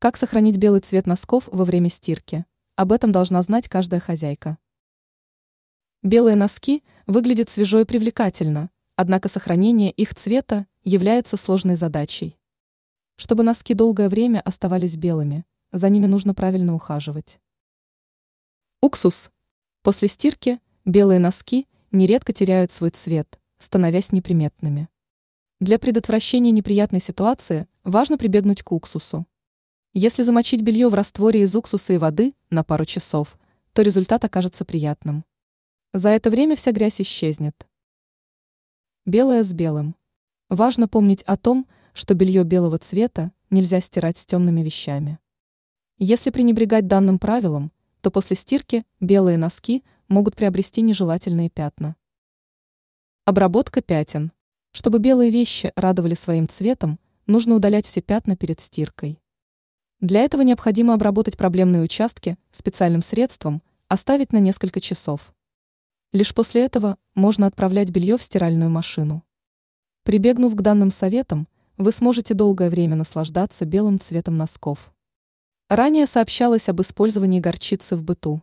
Как сохранить белый цвет носков во время стирки? Об этом должна знать каждая хозяйка. Белые носки выглядят свежо и привлекательно, однако сохранение их цвета является сложной задачей. Чтобы носки долгое время оставались белыми, за ними нужно правильно ухаживать. Уксус. После стирки белые носки нередко теряют свой цвет, становясь неприметными. Для предотвращения неприятной ситуации важно прибегнуть к уксусу. Если замочить белье в растворе из уксуса и воды на пару часов, то результат окажется приятным. За это время вся грязь исчезнет. Белое с белым. Важно помнить о том, что белье белого цвета нельзя стирать с темными вещами. Если пренебрегать данным правилом, то после стирки белые носки могут приобрести нежелательные пятна. Обработка пятен. Чтобы белые вещи радовали своим цветом, нужно удалять все пятна перед стиркой. Для этого необходимо обработать проблемные участки специальным средством, оставить на несколько часов. Лишь после этого можно отправлять белье в стиральную машину. Прибегнув к данным советам, вы сможете долгое время наслаждаться белым цветом носков. Ранее сообщалось об использовании горчицы в быту.